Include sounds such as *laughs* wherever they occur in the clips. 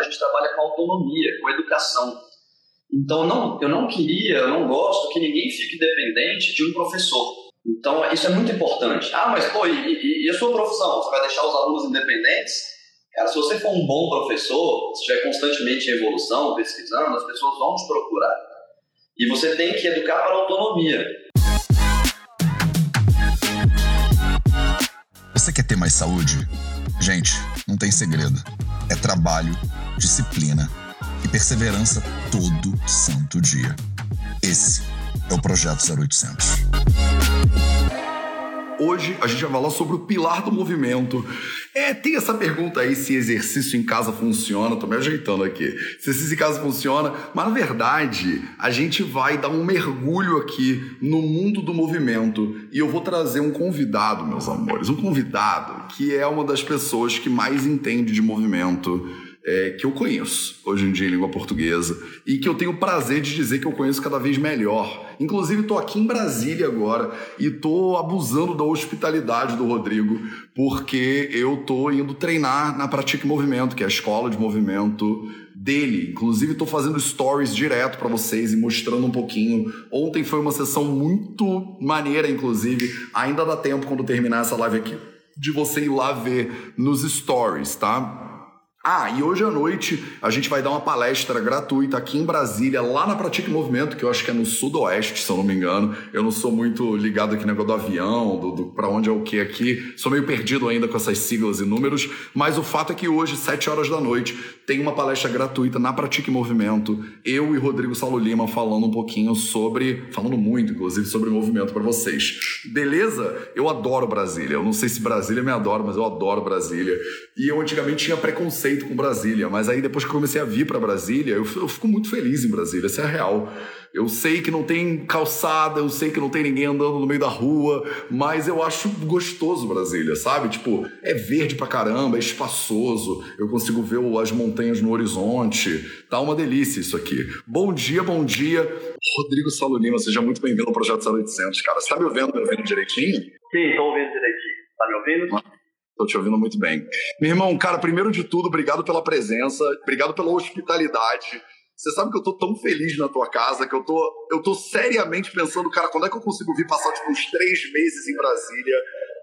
a gente trabalha com autonomia, com educação. Então, não, eu não queria, eu não gosto que ninguém fique dependente de um professor. Então, isso é muito importante. Ah, mas, pô, e, e, e a sua profissão? Você vai deixar os alunos independentes? Cara, se você for um bom professor, se estiver constantemente em evolução, pesquisando, as pessoas vão te procurar. E você tem que educar para a autonomia. Você quer ter mais saúde? Gente, não tem segredo. É trabalho, disciplina e perseverança todo santo dia. Esse é o Projeto 0800. Hoje a gente vai falar sobre o pilar do movimento. É, tem essa pergunta aí se exercício em casa funciona, tô me ajeitando aqui. Se exercício em casa funciona, mas na verdade a gente vai dar um mergulho aqui no mundo do movimento e eu vou trazer um convidado, meus amores, um convidado que é uma das pessoas que mais entende de movimento é, que eu conheço hoje em dia em língua portuguesa e que eu tenho o prazer de dizer que eu conheço cada vez melhor. Inclusive, estou aqui em Brasília agora e estou abusando da hospitalidade do Rodrigo, porque eu estou indo treinar na Pratique Movimento, que é a escola de movimento dele. Inclusive, estou fazendo stories direto para vocês e mostrando um pouquinho. Ontem foi uma sessão muito maneira, inclusive. Ainda dá tempo, quando terminar essa live aqui, de você ir lá ver nos stories, tá? Ah, e hoje à noite a gente vai dar uma palestra gratuita aqui em Brasília, lá na Pratique Movimento, que eu acho que é no sudoeste, se eu não me engano. Eu não sou muito ligado aqui no negócio do avião, do, do para onde é o que aqui. Sou meio perdido ainda com essas siglas e números, mas o fato é que hoje, 7 horas da noite, tem uma palestra gratuita na Pratique Movimento. Eu e Rodrigo Saulo Lima falando um pouquinho sobre, falando muito, inclusive, sobre movimento para vocês. Beleza? Eu adoro Brasília. Eu não sei se Brasília me adora, mas eu adoro Brasília. E eu antigamente tinha preconceito preconceito com Brasília, mas aí depois que comecei a vir para Brasília, eu, eu, fico muito feliz em Brasília, essa é a real. Eu sei que não tem calçada, eu sei que não tem ninguém andando no meio da rua, mas eu acho gostoso Brasília, sabe? Tipo, é verde pra caramba, é espaçoso, eu consigo ver as montanhas no horizonte, tá uma delícia isso aqui. Bom dia, bom dia. Rodrigo Salonima, seja muito bem-vindo ao Projeto 0800, cara. Você tá me ouvindo, me ouvindo direitinho? Sim, tô ouvindo direitinho. Tá me ouvindo? Ah. Tô te ouvindo muito bem. Meu irmão, cara, primeiro de tudo, obrigado pela presença, obrigado pela hospitalidade. Você sabe que eu tô tão feliz na tua casa que eu tô, eu tô seriamente pensando, cara, quando é que eu consigo vir passar tipo, uns três meses em Brasília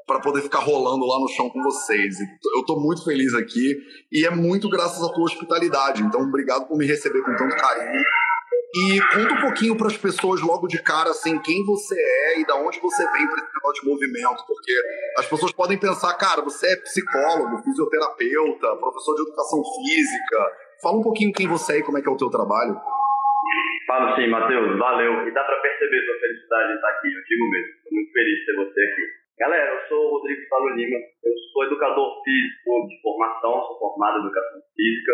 para poder ficar rolando lá no chão com vocês. Eu tô muito feliz aqui e é muito graças à tua hospitalidade. Então, obrigado por me receber com tanto carinho. E conta um pouquinho para as pessoas logo de cara, assim, quem você é e da onde você vem para esse negócio de movimento, porque as pessoas podem pensar, cara, você é psicólogo, fisioterapeuta, professor de educação física. Fala um pouquinho quem você é e como é que é o teu trabalho. Falo sim, Matheus, valeu. E dá para perceber sua felicidade de estar aqui, eu digo mesmo. Estou muito feliz de ter você aqui. Galera, eu sou o Rodrigo Salo Lima, eu sou educador físico de formação, sou formado em educação física.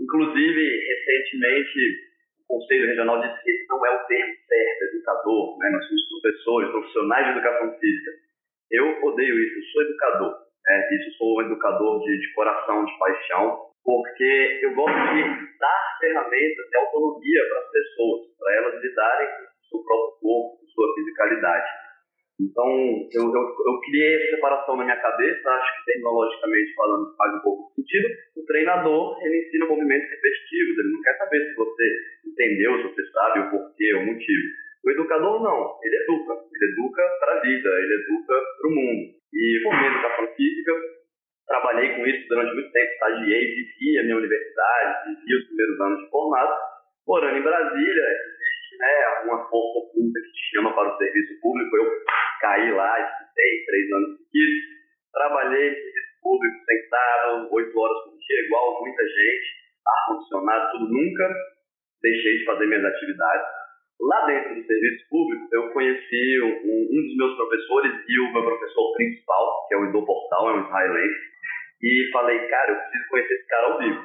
Inclusive, recentemente, Conselho Regional que esse não é o termo certo, educador, né? nós somos professores, profissionais de educação física. Eu odeio isso, eu sou educador. Né? Isso sou um educador de, de coração, de paixão, porque eu gosto de dar ferramentas de autonomia para as pessoas, para elas lidarem com o seu próprio corpo, com sua fisicalidade. Então, eu, eu, eu, criei essa separação na minha cabeça, acho que tecnologicamente falando faz um pouco sentido. O treinador, ele ensina movimentos repetitivos, ele não quer saber se você entendeu, se você sabe o porquê, o motivo. O educador não, ele educa, ele educa para a vida, ele educa para o mundo. E formei educação física, trabalhei com isso durante muito tempo, estagiei, vivi a minha universidade, vivi os primeiros anos de formado. Morando em Brasília, né, uma força pública que te chama para o serviço público. Eu caí lá, estudei três anos seguidos, trabalhei serviço público, sentado, oito horas por dia, igual muita gente, ar-condicionado, tudo. Nunca deixei de fazer minhas atividades. Lá dentro do serviço público, eu conheci um, um dos meus professores e o meu professor principal, que é o Edu Portal, é um israelense, e falei, cara, eu preciso conhecer esse cara ao vivo.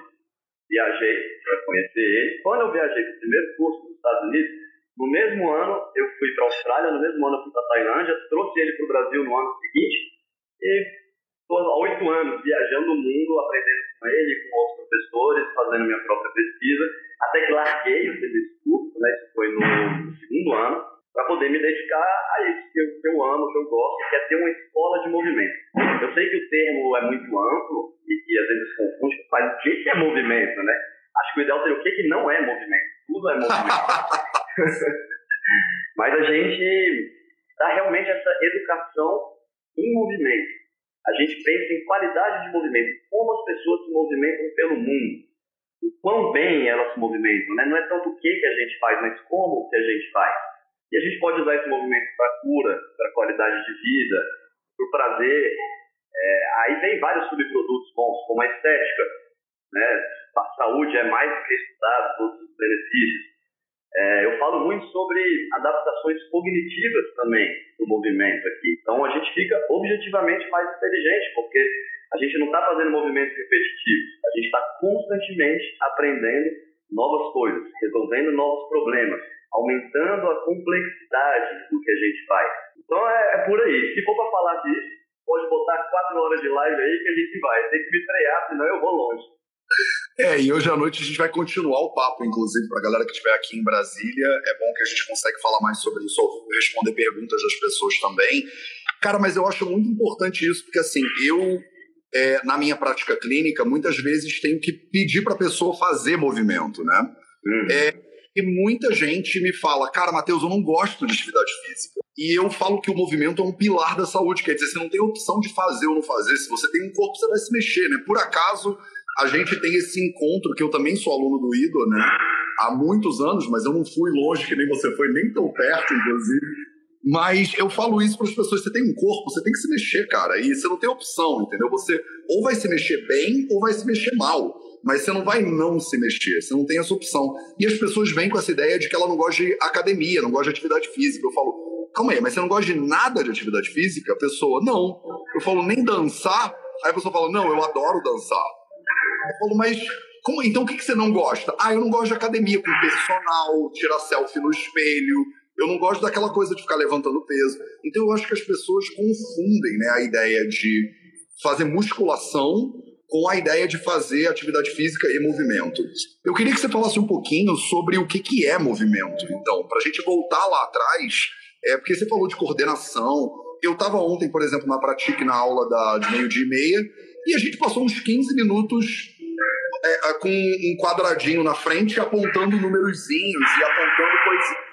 Viajei para conhecer ele. Quando eu viajei para o primeiro curso nos Estados Unidos, no mesmo ano, eu fui para a Austrália, no mesmo ano eu fui para a Tailândia, trouxe ele para o Brasil no ano seguinte e estou há oito anos viajando o mundo, aprendendo com ele, com outros professores, fazendo minha própria pesquisa, até que larguei o serviço público, né, isso foi no segundo ano, para poder me dedicar a isso que eu, que eu, amo, que eu gosto, que é ter uma escola de movimento. Eu sei que o termo é muito amplo e, e às vezes confunde, mas o que é movimento, né? Acho que o ideal seria o que, que não é movimento. Tudo é movimento. *laughs* *laughs* Mas a gente dá realmente essa educação em movimento. A gente pensa em qualidade de movimento, como as pessoas se movimentam pelo mundo, o quão bem elas se movimentam. Né? Não é tanto o que, que a gente faz, mas como que a gente faz. E a gente pode usar esse movimento para cura, para qualidade de vida, para o prazer. É, aí vem vários subprodutos bons, como a estética. Né? A saúde é mais que estudada, todos os benefícios. É, eu falo muito sobre adaptações cognitivas também do movimento aqui. Então a gente fica objetivamente mais inteligente, porque a gente não está fazendo movimentos repetitivos, a gente está constantemente aprendendo novas coisas, resolvendo novos problemas, aumentando a complexidade do que a gente faz. Então é, é por aí. Se for para falar disso, pode botar quatro horas de live aí que a gente vai. Tem que me frear, senão eu vou longe. É, e hoje à noite a gente vai continuar o papo, inclusive, para a galera que estiver aqui em Brasília. É bom que a gente consegue falar mais sobre isso, responder perguntas das pessoas também. Cara, mas eu acho muito importante isso, porque assim, eu, é, na minha prática clínica, muitas vezes tenho que pedir para a pessoa fazer movimento, né? Hum. É, e muita gente me fala, cara, Matheus, eu não gosto de atividade física. E eu falo que o movimento é um pilar da saúde, quer dizer, você não tem opção de fazer ou não fazer. Se você tem um corpo, você vai se mexer, né? Por acaso a gente tem esse encontro, que eu também sou aluno do IDO, né? Há muitos anos, mas eu não fui longe, que nem você foi, nem tão perto, inclusive. Mas eu falo isso para as pessoas: você tem um corpo, você tem que se mexer, cara. E você não tem opção, entendeu? Você ou vai se mexer bem ou vai se mexer mal. Mas você não vai não se mexer, você não tem essa opção. E as pessoas vêm com essa ideia de que ela não gosta de academia, não gosta de atividade física. Eu falo, calma aí, mas você não gosta de nada de atividade física? A pessoa, não. Eu falo, nem dançar. Aí a pessoa fala, não, eu adoro dançar. Eu falo, mas como, então o que, que você não gosta? Ah, eu não gosto de academia com personal, tirar selfie no espelho. Eu não gosto daquela coisa de ficar levantando peso. Então eu acho que as pessoas confundem né, a ideia de fazer musculação com a ideia de fazer atividade física e movimento. Eu queria que você falasse um pouquinho sobre o que, que é movimento. Então, para a gente voltar lá atrás, é porque você falou de coordenação. Eu estava ontem, por exemplo, na Pratique, na aula da, de meio-dia e meia, e a gente passou uns 15 minutos é, com um quadradinho na frente apontando númerozinhos e apontando coisas.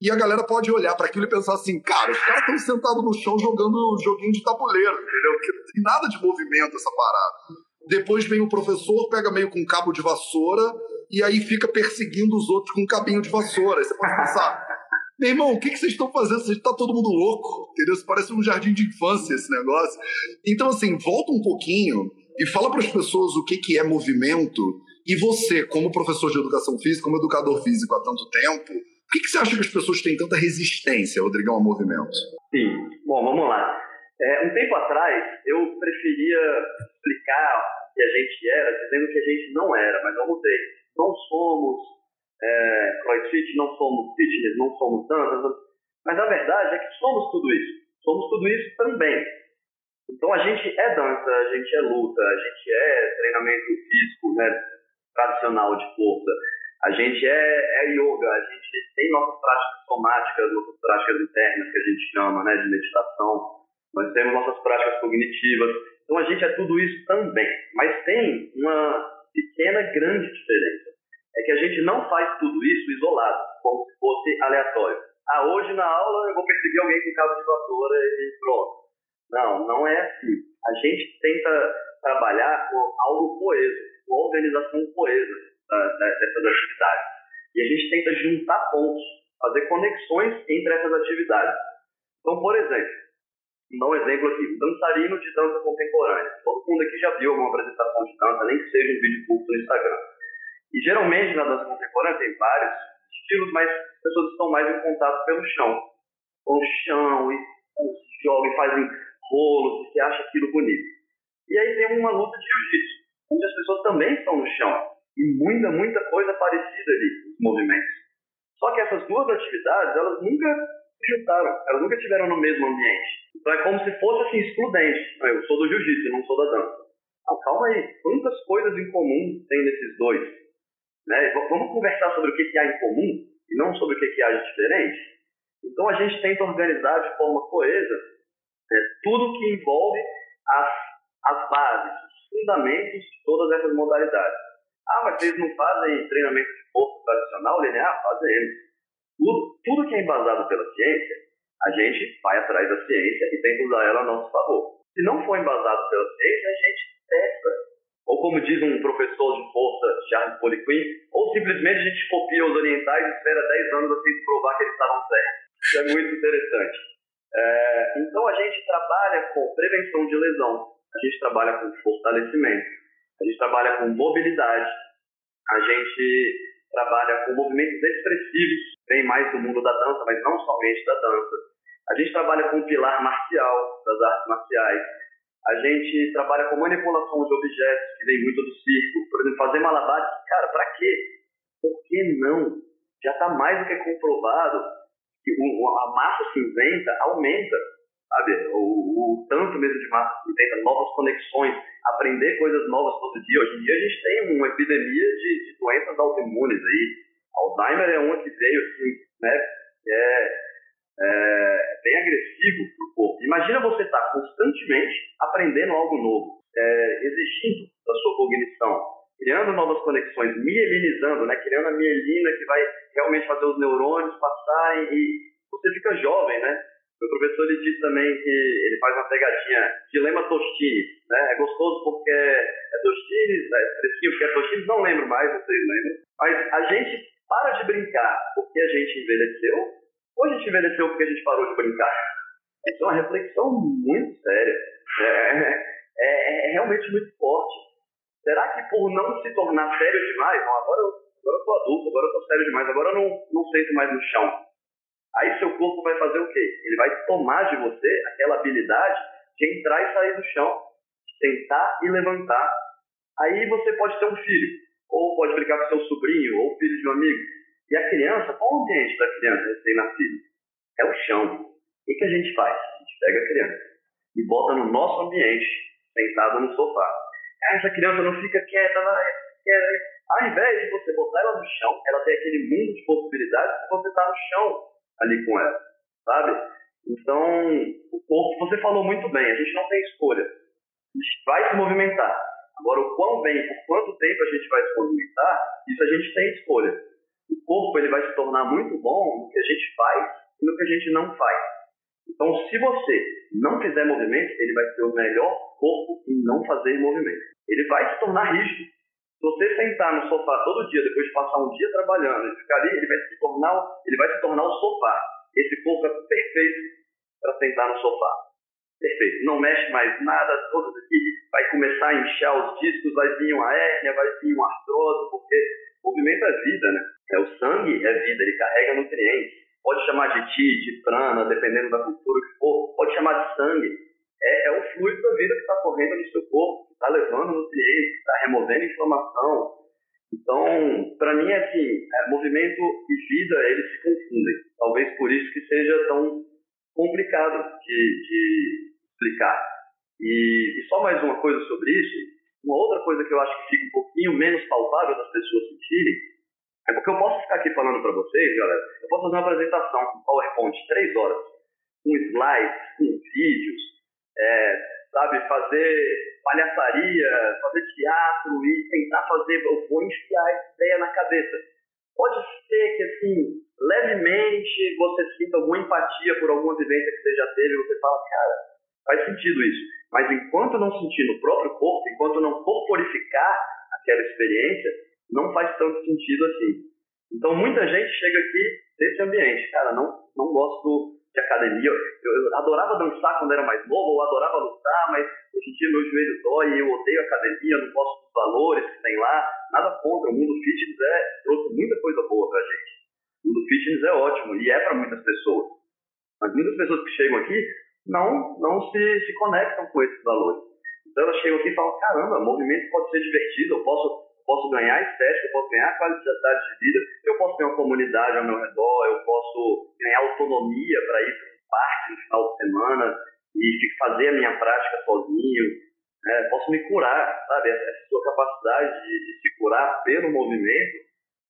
E a galera pode olhar para aquilo e pensar assim, cara, os caras estão sentados no chão jogando joguinho de tabuleiro, entendeu? Porque não tem nada de movimento essa parada. Depois vem o professor, pega meio com um cabo de vassoura e aí fica perseguindo os outros com um cabinho de vassoura. Aí você pode pensar, meu irmão, o que, que vocês estão fazendo? Vocês tá todo mundo louco, entendeu? Isso parece um jardim de infância esse negócio. Então, assim, volta um pouquinho e fala para as pessoas o que, que é movimento. E você, como professor de educação física, como educador físico há tanto tempo, por que, que você acha que as pessoas têm tanta resistência, Rodrigão, ao movimento? Sim. Bom, vamos lá. É, um tempo atrás, eu preferia explicar o que a gente era, dizendo que a gente não era, mas eu mudei. Não somos é, crossfit, não somos fitness, não somos dança, mas a verdade é que somos tudo isso. Somos tudo isso também. Então a gente é dança, a gente é luta, a gente é treinamento físico né, tradicional de força, a gente é, é yoga, a gente tem nossas práticas somáticas, nossas práticas internas que a gente chama né, de meditação, nós temos nossas práticas cognitivas. Então a gente é tudo isso também, mas tem uma pequena, grande diferença. É que a gente não faz tudo isso isolado, como se fosse aleatório. Ah, hoje na aula eu vou perseguir alguém com cabo de vassoura e pronto. Não, não é assim. A gente tenta trabalhar com algo coeso, com organização coesa dessas atividades. E a gente tenta juntar pontos, fazer conexões entre essas atividades. Então, por exemplo, vou dar um exemplo aqui, dançarino de dança contemporânea. Todo mundo aqui já viu alguma apresentação de dança, nem que seja um vídeo curto no Instagram. E geralmente na dança contemporânea tem vários estilos, mas as pessoas estão mais em contato pelo chão. Com o chão, e jogam e fazem rolos, se acha aquilo bonito. E aí tem uma luta de jiu-jitsu, onde as pessoas também estão no chão. E muita, muita coisa parecida ali, os movimentos. Só que essas duas atividades, elas nunca se juntaram, elas nunca estiveram no mesmo ambiente. Então é como se fosse assim, excludente. Eu sou do jiu-jitsu, não sou da dança. Ah, calma aí, quantas coisas em comum tem nesses dois? Né? Vamos conversar sobre o que, que há em comum e não sobre o que, que há de diferente? Então a gente tenta organizar de forma coesa é, tudo que envolve as as bases, os fundamentos de todas essas modalidades. Ah, mas vocês não fazem treinamento de força tradicional, linear? Fazemos. Tudo, tudo que é embasado pela ciência, a gente vai atrás da ciência e tenta usar ela a nosso favor. Se não for embasado pela ciência, a gente testa. Ou como diz um professor de força, Charles Poliquin, ou simplesmente a gente copia os orientais e espera 10 anos assim provar que eles estavam certos. Isso é muito interessante. É, então a gente trabalha com prevenção de lesão, a gente trabalha com fortalecimento, a gente trabalha com mobilidade, a gente trabalha com movimentos expressivos, bem mais do mundo da dança, mas não somente da dança. A gente trabalha com o pilar marcial das artes marciais. A gente trabalha com manipulação de objetos, que vem muito do circo. Por exemplo, fazer malabares. Cara, para quê? Por que não? Já está mais do que comprovado que a massa cinzenta aumenta, sabe? O, o tanto mesmo de massa cinzenta, novas conexões, aprender coisas novas todo dia. Hoje em dia a gente tem uma epidemia de, de doenças autoimunes aí. Alzheimer é uma que veio assim, né? É, é, bem agressivo para o corpo. Imagina você estar tá constantemente aprendendo algo novo, é, exigindo da sua cognição, criando novas conexões, mielinizando, né? criando a mielina que vai realmente fazer os neurônios passarem e você fica jovem, né? Meu professor ele diz também que ele faz uma pegadinha, dilema Tostini, né? É gostoso porque é Tostini, é fresquinho porque é Tostini, não lembro mais, vocês lembram. Mas a gente para de brincar porque a gente envelheceu ou a gente envelheceu porque a gente parou de brincar? Isso é uma reflexão muito séria. É, é, é, é realmente muito forte. Será que por não se tornar sério demais, não, agora eu, agora eu tô adulto, agora eu tô sério demais, agora eu não, não sento mais no chão. Aí seu corpo vai fazer o quê? Ele vai tomar de você aquela habilidade de entrar e sair do chão, de sentar e levantar. Aí você pode ter um filho, ou pode brincar com seu sobrinho, ou filho de um amigo. E a criança, qual o ambiente da criança recém-nascida? É o chão. O que, que a gente faz? A gente pega a criança e bota no nosso ambiente, sentado no sofá. Essa criança não fica quieta, vai, quieta. Ao invés de você botar ela no chão, ela tem aquele mundo de possibilidades e você está no chão ali com ela, sabe? Então, o corpo, você falou muito bem, a gente não tem escolha. A gente vai se movimentar. Agora, o quão bem, por quanto tempo a gente vai se movimentar, isso a gente tem escolha o corpo ele vai se tornar muito bom no que a gente faz e no que a gente não faz. Então, se você não fizer movimento, ele vai ter o melhor corpo em não fazer movimento. Ele vai se tornar rígido. Se você sentar no sofá todo dia, depois de passar um dia trabalhando e ficar ali, ele vai se tornar, ele vai se tornar o sofá. Esse corpo é perfeito para sentar no sofá. Perfeito. Não mexe mais nada, todos aqui vai começar a inchar os discos, vai vir uma hérnia, vai vir uma artrose, porque movimento é vida, né? É, o sangue é vida, ele carrega nutrientes. Pode chamar de ti, de prana, dependendo da cultura que for, pode chamar de sangue. É, é o fluido da vida que está correndo no seu corpo, que está levando nutrientes, que está removendo inflamação. Então, para mim, assim, é, movimento e vida, eles se confundem. Talvez por isso que seja tão complicado de, de explicar. E, e, só mais uma coisa sobre isso, uma outra coisa que eu acho que fica um pouquinho menos palpável das pessoas sentirem, é porque eu posso ficar aqui falando para vocês, galera, eu posso fazer uma apresentação com PowerPoint três horas, com slides, com vídeos, é, sabe, fazer palhaçaria, fazer teatro e tentar fazer, eu vou enfiar essa ideia na cabeça. Pode ser que, assim, levemente você sinta alguma empatia por alguma vivência que você já teve e você fala, cara, faz sentido isso. Mas enquanto não sentir no próprio corpo, enquanto não corporificar aquela experiência, não faz tanto sentido assim. Então muita gente chega aqui desse ambiente, cara, não, não gosto de academia. Eu, eu adorava dançar quando era mais novo, eu adorava lutar, mas hoje em dia meu joelho dói, eu odeio academia, não gosto dos valores que tem lá. Nada contra, o mundo fitness é, trouxe muita coisa boa pra gente. O mundo fitness é ótimo e é para muitas pessoas. Mas muitas pessoas que chegam aqui não, não se, se conectam com esses valores. Então elas chegam aqui e falam, caramba, movimento pode ser divertido, eu posso, posso ganhar estética, eu posso ganhar qualidade de vida, eu posso ter uma comunidade ao meu redor, eu posso ganhar autonomia para ir para um parque no final de semana e fazer a minha prática sozinho, é, posso me curar, sabe? Essa sua capacidade de, de se curar pelo movimento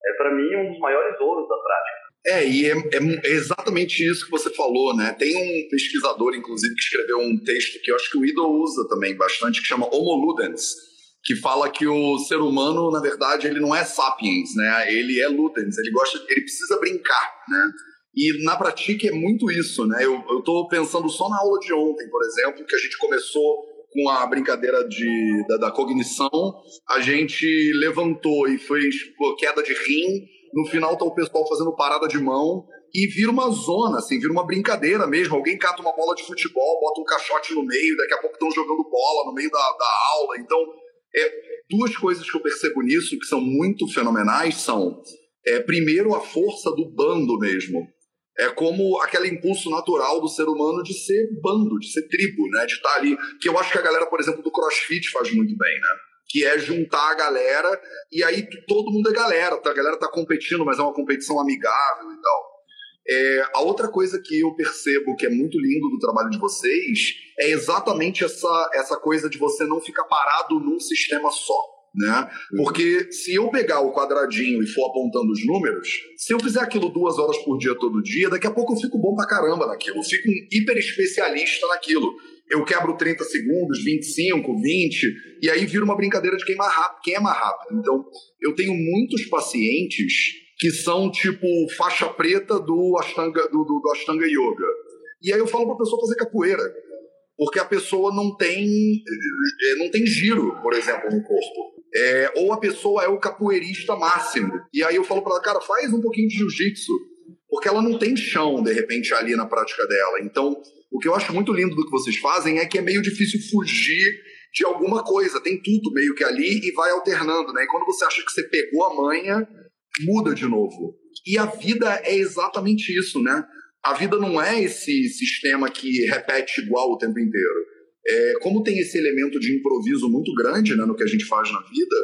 é para mim um dos maiores ouros da prática. É, e é, é, exatamente isso que você falou, né? Tem um pesquisador, inclusive, que escreveu um texto que eu acho que o Ido usa também bastante, que chama Homo Ludens, que fala que o ser humano, na verdade, ele não é sapiens, né? Ele é ludens, ele gosta, ele precisa brincar, né? E na prática é muito isso, né? Eu, eu tô pensando só na aula de ontem, por exemplo, que a gente começou com a brincadeira de, da, da cognição, a gente levantou e fez pô, queda de rim, no final tá o pessoal fazendo parada de mão, e vira uma zona, assim, vira uma brincadeira mesmo. Alguém cata uma bola de futebol, bota um caixote no meio, daqui a pouco estão jogando bola no meio da, da aula. Então, é, duas coisas que eu percebo nisso que são muito fenomenais são, é, primeiro, a força do bando mesmo. É como aquele impulso natural do ser humano de ser bando, de ser tribo, né? De estar ali. Que eu acho que a galera, por exemplo, do crossfit faz muito bem, né? Que é juntar a galera e aí todo mundo é galera. Tá? A galera tá competindo, mas é uma competição amigável e tal. É, a outra coisa que eu percebo que é muito lindo do trabalho de vocês é exatamente essa, essa coisa de você não ficar parado num sistema só. Né? Uhum. Porque se eu pegar o quadradinho e for apontando os números, se eu fizer aquilo duas horas por dia todo dia, daqui a pouco eu fico bom pra caramba naquilo, eu fico um hiper especialista naquilo. Eu quebro 30 segundos, 25, 20, e aí vira uma brincadeira de quem mais rápido. Quem é mais rápido. Então, eu tenho muitos pacientes que são tipo faixa preta do Ashtanga, do, do, do Ashtanga Yoga. E aí eu falo para a pessoa fazer capoeira, porque a pessoa não tem eh, não tem giro, por exemplo, no corpo. É, ou a pessoa é o capoeirista máximo. E aí eu falo para ela, cara, faz um pouquinho de jiu-jitsu, porque ela não tem chão, de repente, ali na prática dela. Então, o que eu acho muito lindo do que vocês fazem é que é meio difícil fugir de alguma coisa. Tem tudo meio que ali e vai alternando, né? E quando você acha que você pegou a manha, muda de novo. E a vida é exatamente isso, né? A vida não é esse sistema que repete igual o tempo inteiro. É, como tem esse elemento de improviso muito grande né, no que a gente faz na vida,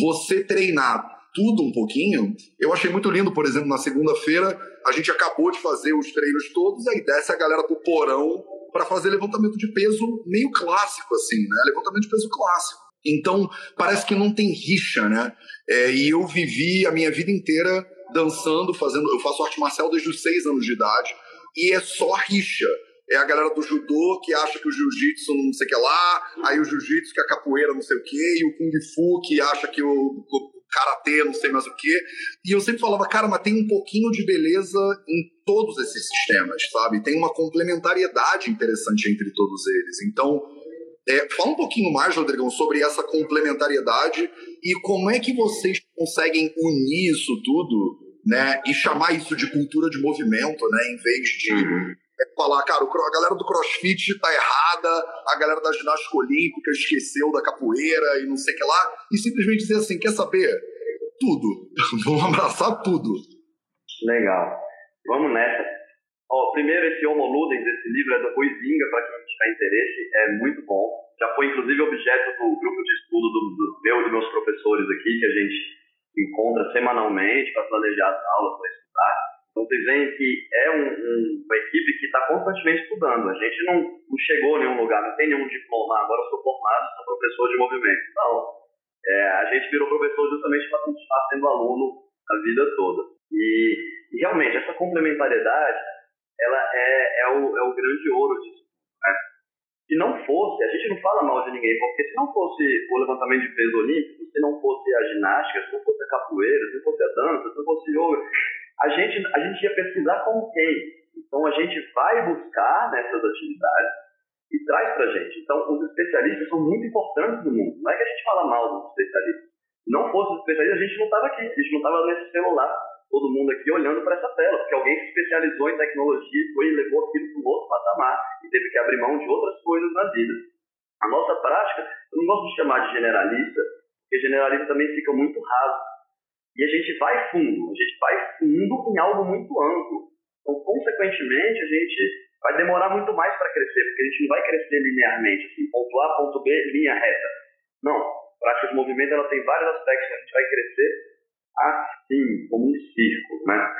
você treinar tudo um pouquinho. Eu achei muito lindo, por exemplo, na segunda-feira, a gente acabou de fazer os treinos todos, aí desce a galera pro porão para fazer levantamento de peso meio clássico, assim, né? Levantamento de peso clássico. Então, parece que não tem rixa, né? É, e eu vivi a minha vida inteira dançando, fazendo. Eu faço arte marcial desde os seis anos de idade, e é só rixa. É a galera do judô que acha que o jiu-jitsu não sei o que lá, aí o jiu-jitsu que é a capoeira não sei o que, e o kung fu que acha que o, o karatê não sei mais o que. E eu sempre falava, cara, mas tem um pouquinho de beleza em todos esses sistemas, sabe? Tem uma complementariedade interessante entre todos eles. Então, é, fala um pouquinho mais, Rodrigão, sobre essa complementariedade e como é que vocês conseguem unir isso tudo, né, e chamar isso de cultura de movimento, né, em vez de uhum. é, falar, cara, a galera do CrossFit tá errada, a galera da ginástica olímpica esqueceu da capoeira e não sei o que lá, e simplesmente dizer assim, quer saber? Tudo. *laughs* Vamos abraçar tudo. Legal. Vamos nessa. Ó, primeiro, esse Homo Ludens, esse livro é do Ruizinga, para quem tiver interesse, é muito bom. Já foi, inclusive, objeto do grupo de estudo do, do meu e dos meus professores aqui, que a gente encontra semanalmente para planejar as aulas, para estudar. Então, vocês veem que é um, um, uma equipe que está constantemente estudando. A gente não, não chegou a nenhum lugar, não tem nenhum diploma. Agora eu sou formado, sou professor de movimento. Não. É, a gente virou professor justamente para continuar sendo aluno a vida toda. E, e realmente, essa complementariedade ela é, é, o, é o grande ouro disso. Se não fosse, a gente não fala mal de ninguém, porque se não fosse o levantamento de peso olímpico, se não fosse a ginástica, se não fosse a capoeira, se não fosse a dança, se não fosse yoga, a gente, a gente ia pesquisar com quem? Então a gente vai buscar nessas atividades e traz para a gente. Então os especialistas são muito importantes no mundo. Não é que a gente fala mal dos especialistas. Se não fosse os especialistas, a gente não estava aqui, a gente não estava nesse celular todo mundo aqui olhando para essa tela, porque alguém se especializou em tecnologia e foi e levou aquilo para um outro patamar e teve que abrir mão de outras coisas na vida. A nossa prática, eu não gosto de chamar de generalista, porque generalista também fica muito raso. E a gente vai fundo, a gente vai fundo em algo muito amplo. Então, consequentemente, a gente vai demorar muito mais para crescer, porque a gente não vai crescer linearmente, assim, ponto A, ponto B, linha reta. Não, a prática de movimento ela tem vários aspectos que a gente vai crescer assim, como um círculo, né?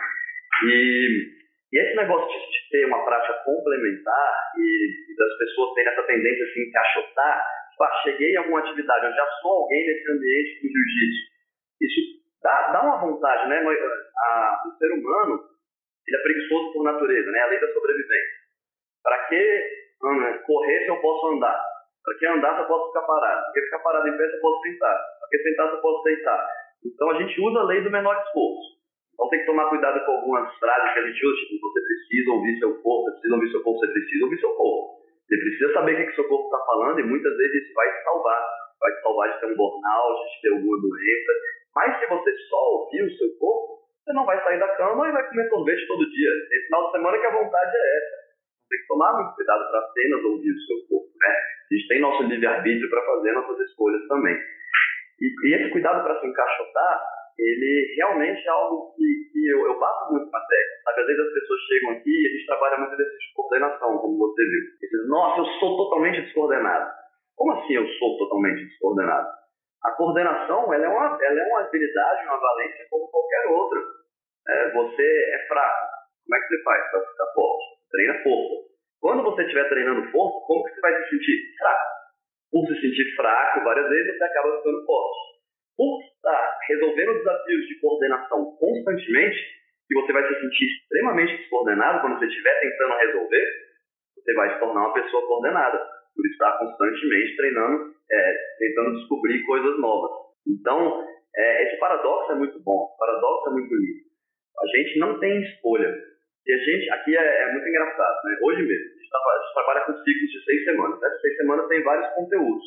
E, e esse negócio de, de, ter uma prática complementar e, e, das pessoas terem essa tendência assim, encaixotar, tipo, ah, cheguei em alguma atividade, eu já sou alguém nesse ambiente do jiu-jitsu, isso dá, dá uma vontade, né? A, o ser humano, ele é preguiçoso por natureza, né? A lei da sobrevivência. Para que correr se eu posso andar? Para que andar se eu posso ficar parado? Para que ficar parado em pé se eu posso sentar? Para que sentar se eu posso deitar? Então a gente usa a lei do menor esforço. Então tem que tomar cuidado com algumas frases que a gente usa, tipo, você precisa ouvir seu corpo, você precisa ouvir seu corpo, você precisa ouvir seu corpo. Você precisa saber o que, que seu corpo está falando e muitas vezes isso vai te salvar. Vai te salvar de ter um burnout, de ter alguma doença. Mas se você só ouvir o seu corpo, você não vai sair da cama e vai comer sorvete todo dia. Tem final de semana que a vontade é essa. Tem que tomar muito cuidado para apenas ouvir o seu corpo. Né? A gente tem nosso livre-arbítrio para fazer nossas escolhas também. E, e esse cuidado para se encaixotar, ele realmente é algo que, que eu, eu bato muito na tecla. Sabe? Às vezes as pessoas chegam aqui e a gente trabalha muito nesse de coordenação, como você viu. E dizem, nossa, eu sou totalmente descoordenado. Como assim eu sou totalmente descoordenado? A coordenação ela é, uma, ela é uma habilidade, uma valência como qualquer outra. É, você é fraco. Como é que você faz para ficar forte? Treina força. Quando você estiver treinando força, como que você vai se sentir? Fraco. Por se sentir fraco várias vezes, você acaba ficando forte por estar resolvendo desafios de coordenação constantemente, que você vai se sentir extremamente descoordenado quando você estiver tentando resolver, você vai se tornar uma pessoa coordenada, por estar constantemente treinando, é, tentando descobrir coisas novas. Então, é, esse paradoxo é muito bom, esse paradoxo é muito lindo. A gente não tem escolha. E a gente, aqui é, é muito engraçado, né? Hoje mesmo, a gente, trabalha com ciclos de seis semanas. Essas seis semanas tem vários conteúdos.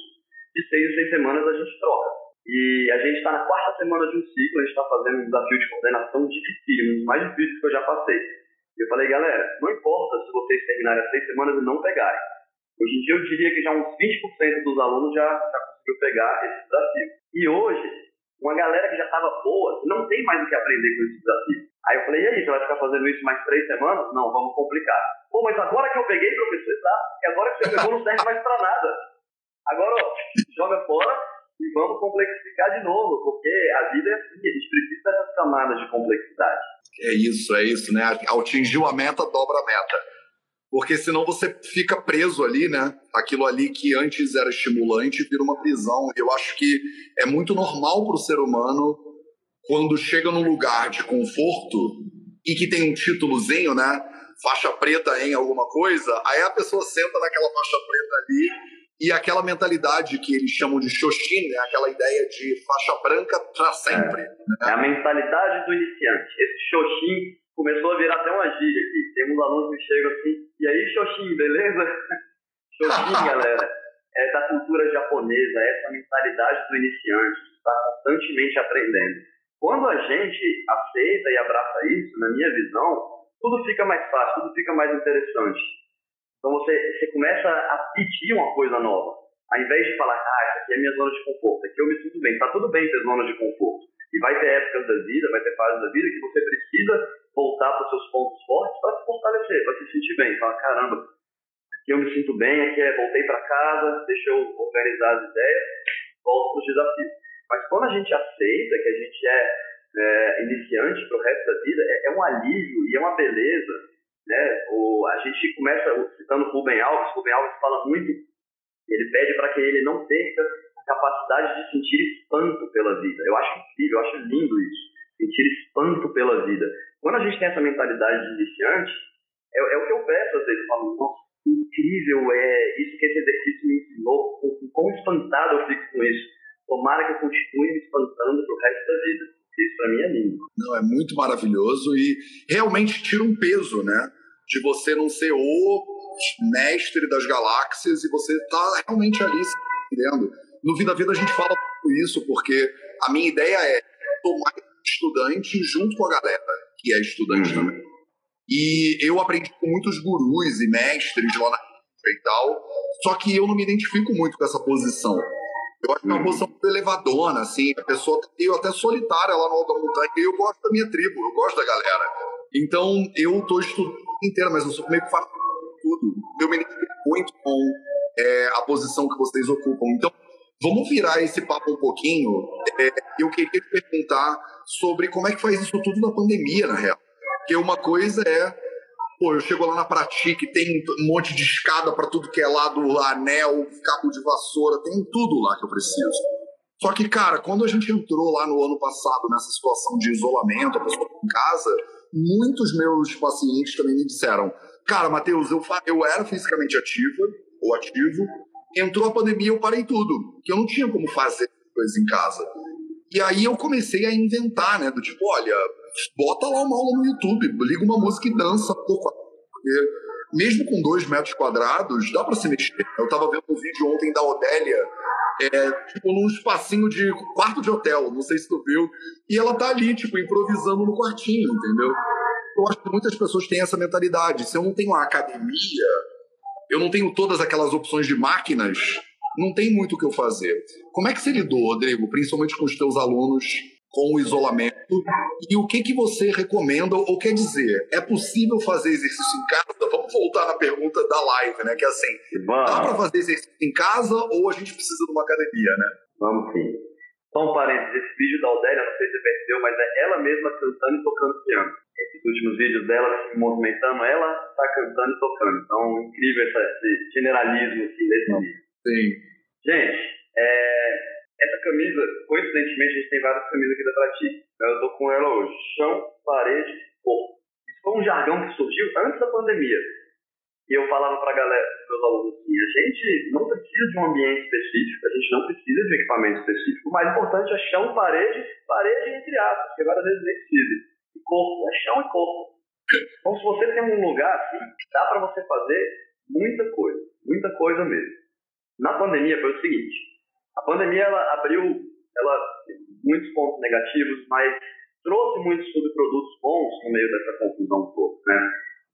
De seis em seis semanas a gente troca. E a gente está na quarta semana de um ciclo, a gente está fazendo um desafio de coordenação difícil, um dos mais difíceis que eu já passei. Eu falei, galera, não importa se vocês terminarem as seis semanas e não pegarem. Hoje em dia eu diria que já uns 20% dos alunos já, já conseguiu pegar esse desafio. E hoje, uma galera que já estava boa, não tem mais o que aprender com esse desafio. Aí eu falei, e aí, você vai ficar fazendo isso mais três semanas? Não, vamos complicar. Pô, mas agora que eu peguei, professor, tá? Porque agora que você pegou não serve mais para nada. Agora, ó, joga fora e vamos complexificar de novo, porque a vida é assim, a gente precisa dessas camadas de complexidade. É isso, é isso, né? Atingiu a meta, dobra a meta. Porque senão você fica preso ali, né? Aquilo ali que antes era estimulante vira uma prisão. Eu acho que é muito normal para o ser humano, quando chega num lugar de conforto e que tem um títulozinho, né? Faixa preta em alguma coisa, aí a pessoa senta naquela faixa preta ali e aquela mentalidade que eles chamam de Shoshin, né? aquela ideia de faixa branca para sempre. É. Né? é. a mentalidade do iniciante. Esse Shoshin começou a virar até uma gíria aqui. Tem uns alunos que chegam assim, e aí Shoshin, beleza? *laughs* Shoshin, galera, é da cultura japonesa, é essa mentalidade do iniciante, está constantemente aprendendo. Quando a gente aceita e abraça isso, na minha visão, tudo fica mais fácil, tudo fica mais interessante. Então você, você começa a pedir uma coisa nova. Ao invés de falar, ah, essa aqui é minha zona de conforto, aqui eu me sinto bem. Tá tudo bem ter zona de conforto. E vai ter épocas da vida, vai ter fases da vida que você precisa voltar para os seus pontos fortes para se fortalecer, para se sentir bem. Falar, caramba, aqui eu me sinto bem, aqui é voltei para casa, deixa eu organizar as ideias, volto para os desafios. Mas quando a gente aceita que a gente é, é iniciante para o resto da vida, é, é um alívio e é uma beleza né? O, a gente começa citando Rubem Alves, Rubem Alves fala muito, ele pede para que ele não perca a capacidade de sentir espanto pela vida. Eu acho incrível, eu acho lindo isso, sentir espanto pela vida. Quando a gente tem essa mentalidade de iniciante, é, é o que eu peço às vezes, eu falo, nossa, incrível é isso que esse exercício me ensinou, quão espantado eu fico com isso. Tomara que eu continue me espantando pro resto da vida. Isso para mim é lindo. Não, é muito maravilhoso e realmente tira um peso, né? de você não ser o mestre das galáxias e você tá realmente ali se entendendo. No Vida Vida a gente fala isso porque a minha ideia é tomar estudante junto com a galera que é estudante uhum. também. E eu aprendi com muitos gurus e mestres lá na e tal, só que eu não me identifico muito com essa posição. Eu acho que é uma uhum. posição elevadona, assim, a pessoa tá eu até solitária lá no alto da montanha, e eu gosto da minha tribo, eu gosto da galera. Então, eu tô estudando inteira, mas eu sou meio que faço tudo. Eu me identifico muito com é, a posição que vocês ocupam. Então, vamos virar esse papo um pouquinho. É, eu queria te perguntar sobre como é que faz isso tudo na pandemia, na real. Porque uma coisa é, pô, eu chego lá na Pratique, tem um monte de escada para tudo que é lado, anel, cabo de vassoura, tem tudo lá que eu preciso. Só que, cara, quando a gente entrou lá no ano passado nessa situação de isolamento, a pessoa em casa, muitos meus pacientes também me disseram: Cara, Matheus, eu, eu era fisicamente ativa ou ativo, entrou a pandemia, eu parei tudo, que eu não tinha como fazer coisas em casa. E aí eu comecei a inventar, né? Do tipo, olha, bota lá uma aula no YouTube, liga uma música e dança. Porque mesmo com dois metros quadrados, dá para se mexer. Eu tava vendo um vídeo ontem da Odélia, é, tipo, num espacinho de quarto de hotel, não sei se tu viu, e ela tá ali, tipo, improvisando no quartinho, entendeu? Eu acho que muitas pessoas têm essa mentalidade. Se eu não tenho uma academia, eu não tenho todas aquelas opções de máquinas, não tem muito o que eu fazer. Como é que você lidou, Rodrigo, principalmente com os teus alunos, com o isolamento? E o que, que você recomenda ou quer dizer? É possível fazer exercício em casa? Vamos voltar na pergunta da live, né? Que é assim, Vamos. dá para fazer exercício em casa ou a gente precisa de uma academia, né? Vamos sim. Só um parênteses, esse vídeo da Odélia, não sei se você percebeu, mas é ela mesma cantando e tocando piano. Esses últimos vídeos dela se movimentando, ela está cantando e tocando. Então, incrível esse generalismo assim, desse vídeo. Sim. Gente, é, essa camisa, coincidentemente, a gente tem várias camisas aqui da Prati. Eu tô com ela hoje. Chão, parede, corpo. Isso foi um jargão que surgiu antes da pandemia. E eu falava pra galera, meus alunos assim, a gente não precisa de um ambiente específico, a gente não precisa de um equipamento específico. O mais importante é chão, parede, parede entre aspas, que várias vezes nem precisa. E corpo, é chão e corpo. Então, se você tem um lugar assim, dá para você fazer muita coisa, muita coisa mesmo. Na pandemia foi o seguinte, a pandemia ela abriu ela, muitos pontos negativos, mas trouxe muitos subprodutos bons no meio dessa confusão toda, né?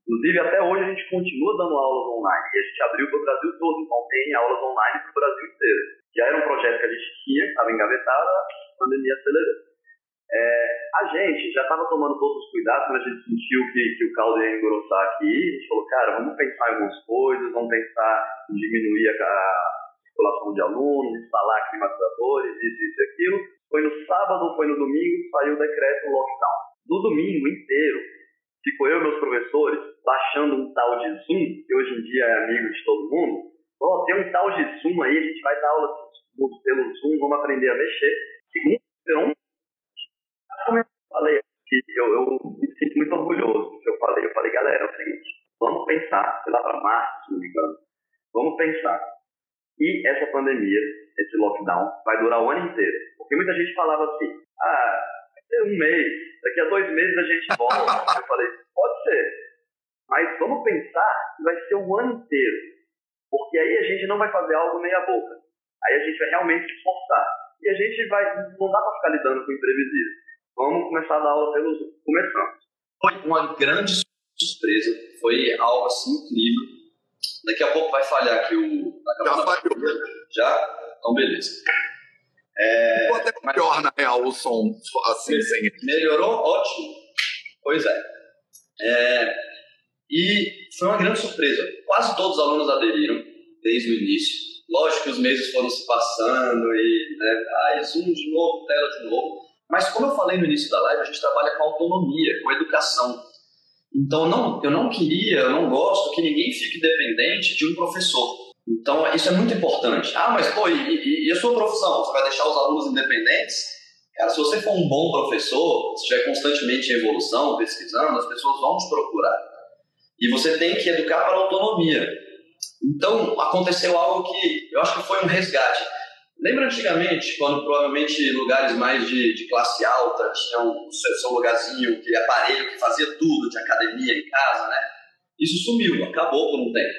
Inclusive, até hoje a gente continua dando aulas online e a gente abriu para o Brasil todo, então tem aulas online para o Brasil inteiro. Já era um projeto que a gente tinha, estava engavetado, a pandemia acelerou. É, a gente já estava tomando todos os cuidados, quando a gente sentiu que, que o caldo ia engrossar aqui, a gente falou, cara, vamos pensar em algumas coisas, vamos pensar em diminuir a, a circulação de alunos, instalar climatizadores, isso, isso e aquilo. Foi no sábado, foi no domingo, saiu o decreto lockdown. No domingo inteiro, ficou eu e meus professores baixando um tal de Zoom, que hoje em dia é amigo de todo mundo. Oh, tem um tal de Zoom aí, a gente vai dar aula pelo Zoom, vamos aprender a mexer. Segundo, eu falei eu, eu me sinto muito orgulhoso do que eu falei. Eu falei, galera, é o seguinte, vamos pensar, sei lá para março, se não me engano, vamos pensar. E essa pandemia, esse lockdown, vai durar o ano inteiro. Porque muita gente falava assim, ah, vai um mês, daqui a dois meses a gente volta. *laughs* eu falei, pode ser, mas vamos pensar que vai ser o ano inteiro. Porque aí a gente não vai fazer algo meia boca. Aí a gente vai realmente se esforçar. E a gente vai, não dá para ficar lidando com o imprevisível. Vamos começar a dar aula pelos. Começamos. Foi uma grande surpresa. Foi algo assim incrível. Daqui a pouco vai falhar aqui o. Já falhou. Já? Então, beleza. É, Ficou até mas... pior, na real, o som, assim, sem. Melhorou? Ótimo. Pois é. é. E foi uma grande surpresa. Quase todos os alunos aderiram desde o início. Lógico que os meses foram se passando e, né, ah, Zoom de novo, tela de novo. Mas como eu falei no início da live, a gente trabalha com autonomia, com educação. Então, não, eu não queria, eu não gosto que ninguém fique dependente de um professor. Então, isso é muito importante. Ah, mas, pô, e, e, a sua profissão? Você vai deixar os alunos independentes? Cara, se você for um bom professor, se estiver constantemente em evolução, pesquisando, as pessoas vão te procurar. E você tem que educar para a autonomia. Então, aconteceu algo que eu acho que foi um resgate. Lembra antigamente, quando provavelmente lugares mais de, de classe alta tinham o seu, seu lugarzinho, aquele aparelho que fazia tudo, de academia em casa, né? Isso sumiu, acabou por um tempo.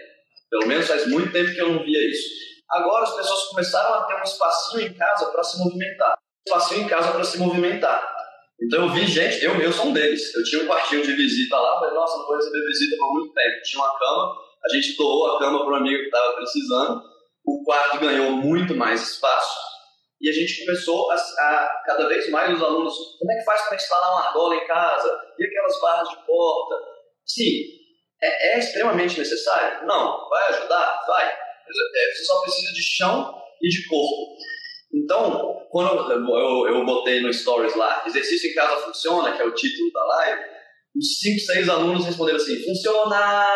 Pelo menos faz muito tempo que eu não via isso. Agora as pessoas começaram a ter um espacinho em casa para se movimentar. Um espacinho em casa para se movimentar. Então eu vi gente, eu, eu sou um deles. Eu tinha um quartinho de visita lá, falei, nossa, não vou receber visita por muito tempo. Tinha uma cama, a gente doou a cama para um amigo que estava precisando o quarto ganhou muito mais espaço e a gente começou a, a, cada vez mais os alunos, como é que faz para instalar uma argola em casa? E aquelas barras de porta? Sim, é, é extremamente necessário? Não. Vai ajudar? Vai. É, você só precisa de chão e de corpo. Então, quando eu, eu, eu botei no Stories lá, exercício em casa funciona, que é o título da live, os 5, 6 alunos responderam assim, funciona!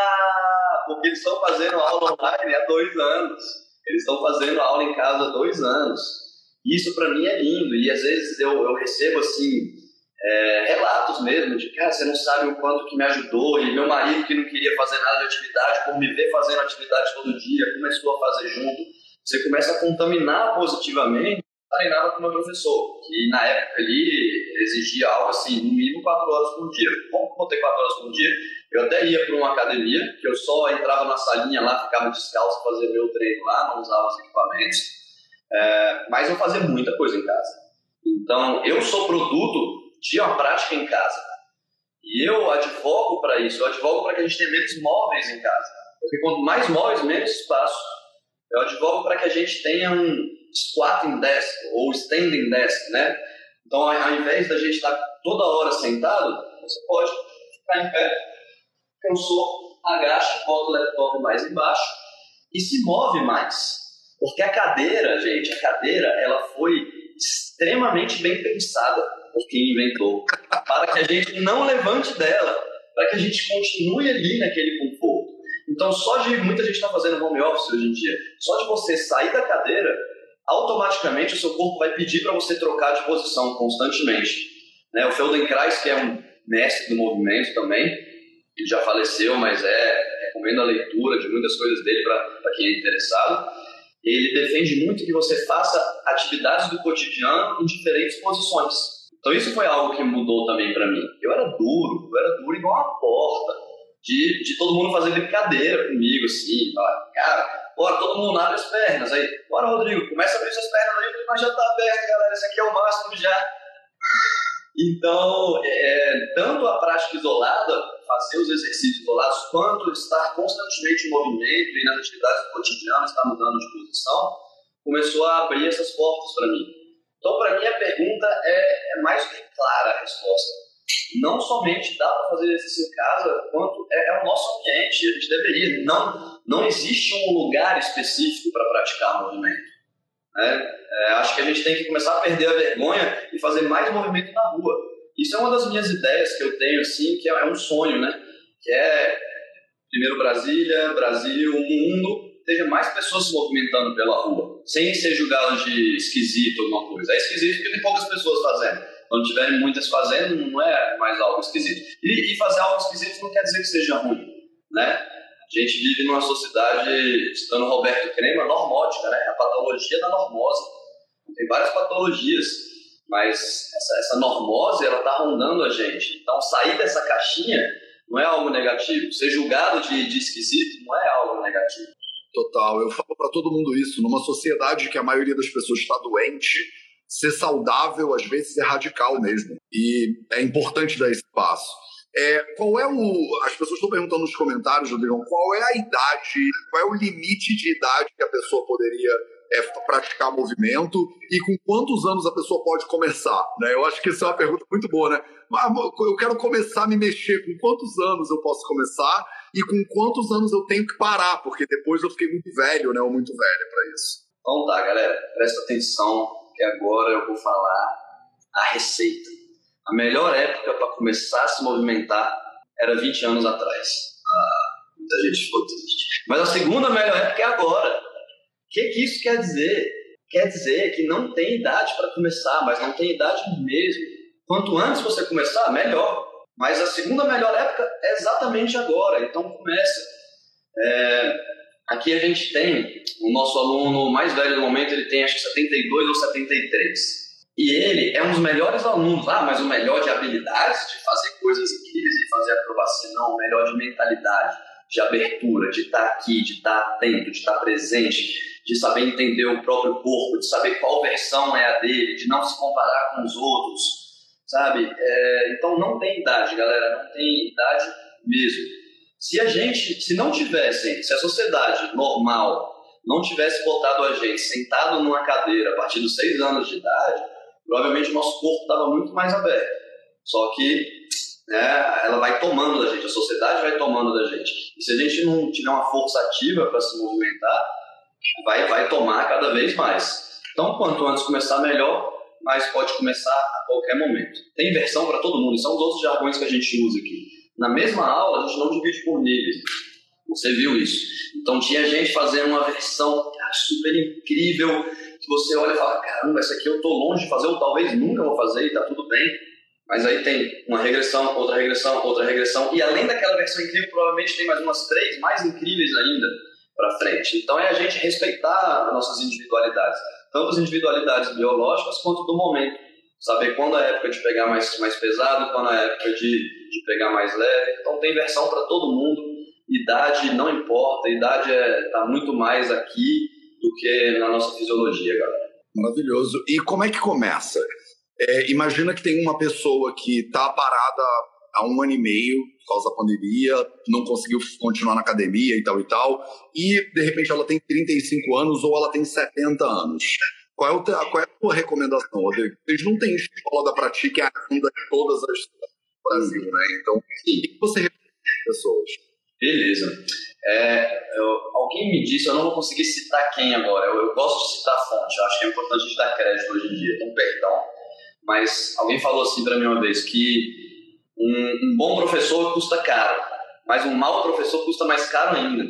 Porque eles estão fazendo aula online há dois anos. Eles estão fazendo aula em casa há dois anos. Isso para mim é lindo. E às vezes eu, eu recebo assim é, relatos mesmo de ah, você não sabe o quanto que me ajudou e meu marido que não queria fazer nada de atividade, por me ver fazendo atividade todo dia, começou a fazer junto. Você começa a contaminar positivamente. Treinava com meu professor, que na época ele exigia algo assim, no mínimo 4 horas por dia. Como contei 4 horas por dia? Eu até ia para uma academia, que eu só entrava na salinha lá, ficava descalço, fazia meu treino lá, não usava os equipamentos. É, mas eu fazia muita coisa em casa. Então, eu sou produto de uma prática em casa. E eu advogo para isso, eu advogo para que a gente tenha menos móveis em casa. Porque quanto mais móveis, menos espaço. Eu advogo para que a gente tenha um squatting desk ou standing desk, né? Então, ao invés da gente estar toda hora sentado, você pode ficar em pé, cansou, agacha, bota o laptop mais embaixo e se move mais. Porque a cadeira, gente, a cadeira, ela foi extremamente bem pensada por quem inventou, para que a gente não levante dela, para que a gente continue ali naquele conforto. Então, só de muita gente está fazendo home office hoje em dia, só de você sair da cadeira, automaticamente o seu corpo vai pedir para você trocar de posição constantemente. Né? O Feldenkrais, que é um mestre do movimento também, ele já faleceu, mas é recomendo a leitura de muitas coisas dele para quem é interessado. Ele defende muito que você faça atividades do cotidiano em diferentes posições. Então isso foi algo que mudou também para mim. Eu era duro, eu era duro igual uma porta. De, de todo mundo fazer brincadeira comigo, assim, falar, cara, bora, todo mundo abre as pernas. Aí, bora, Rodrigo, começa a abrir suas pernas aí, mas já tá aberto, galera, esse aqui é o máximo já. Então, é, tanto a prática isolada, fazer os exercícios isolados, quanto estar constantemente em movimento e nas atividades do cotidiano, estar mudando de posição, começou a abrir essas portas para mim. Então, para mim, a pergunta é, é mais do que clara a resposta. Não somente dá para fazer exercício em casa, quanto é, é, o nosso ambiente. A gente deveria. Não, não existe um lugar específico para praticar movimento. Né? É, acho que a gente tem que começar a perder a vergonha e fazer mais movimento na rua. Isso é uma das minhas ideias que eu tenho, assim, que é um sonho, né? Que é, primeiro Brasília, Brasil, o mundo, esteja mais pessoas se movimentando pela rua, sem ser julgado de esquisito alguma coisa. É esquisito porque tem poucas pessoas fazendo. Quando tiverem muitas fazendo, não é mais algo esquisito. E, e fazer algo esquisito não quer dizer que seja ruim, né? A gente vive numa sociedade, citando Roberto Crema, normótica, né? A patologia da normose. Tem várias patologias, mas essa, essa normose, ela tá rondando a gente. Então, sair dessa caixinha não é algo negativo. Ser julgado de, de esquisito não é algo negativo. Total. Eu falo para todo mundo isso. Numa sociedade que a maioria das pessoas está doente, ser saudável às vezes é radical mesmo. E é importante dar esse passo. É, qual é o. As pessoas estão perguntando nos comentários, Rodrigão, qual é a idade, qual é o limite de idade que a pessoa poderia é, praticar movimento e com quantos anos a pessoa pode começar? Né? Eu acho que essa é uma pergunta muito boa, né? Mas eu quero começar a me mexer, com quantos anos eu posso começar e com quantos anos eu tenho que parar? Porque depois eu fiquei muito velho, né? Ou muito velho para isso. Então tá, galera, presta atenção que agora eu vou falar a receita. A melhor época para começar a se movimentar era 20 anos atrás. Ah, muita gente ficou triste. Mas a segunda melhor época é agora. O que, que isso quer dizer? Quer dizer que não tem idade para começar, mas não tem idade mesmo. Quanto antes você começar, melhor. Mas a segunda melhor época é exatamente agora, então começa. É, aqui a gente tem o nosso aluno mais velho do momento, ele tem acho que 72 ou 73. E ele é um dos melhores alunos, ah, mas o melhor de habilidades, de fazer coisas incríveis, de fazer acrobacia, não, o melhor de mentalidade, de abertura, de estar aqui, de estar atento, de estar presente, de saber entender o próprio corpo, de saber qual versão é a dele, de não se comparar com os outros, sabe? É, então não tem idade, galera, não tem idade mesmo. Se a gente, se não tivessem, se a sociedade normal não tivesse botado a gente sentado numa cadeira a partir dos seis anos de idade, provavelmente o nosso corpo estava muito mais aberto. Só que né, ela vai tomando da gente, a sociedade vai tomando da gente. E se a gente não tiver uma força ativa para se movimentar, vai, vai tomar cada vez mais. Então, quanto antes começar, melhor, mas pode começar a qualquer momento. Tem versão para todo mundo, são os outros jargões que a gente usa aqui. Na mesma aula, a gente não divide por níveis. Você viu isso. Então, tinha gente fazendo uma versão super incrível, você olha e fala, caramba, essa aqui eu tô longe de fazer, ou talvez nunca vou fazer e tá tudo bem. Mas aí tem uma regressão, outra regressão, outra regressão, e além daquela versão incrível, provavelmente tem mais umas três mais incríveis ainda para frente. Então é a gente respeitar as nossas individualidades, tanto as individualidades biológicas quanto do momento. Saber quando é a época de pegar mais, mais pesado, quando é a época de, de pegar mais leve. Então tem versão para todo mundo. Idade não importa, idade está é, tá muito mais aqui do que na nossa fisiologia, galera. Maravilhoso. E como é que começa? É, imagina que tem uma pessoa que está parada há um ano e meio por causa da pandemia, não conseguiu continuar na academia e tal e tal, e de repente ela tem 35 anos ou ela tem 70 anos. Qual é, o qual é a tua recomendação, Rodrigo? Vocês não têm escola da que ainda em todas as do Brasil, né? Então, o que você recomenda as pessoas? Beleza. É, eu, alguém me disse, eu não vou conseguir citar quem agora, eu, eu gosto de citar fonte, eu acho que é importante a gente dar crédito hoje em dia, então perdão. Mas alguém falou assim para mim uma vez que um, um bom professor custa caro, mas um mau professor custa mais caro ainda.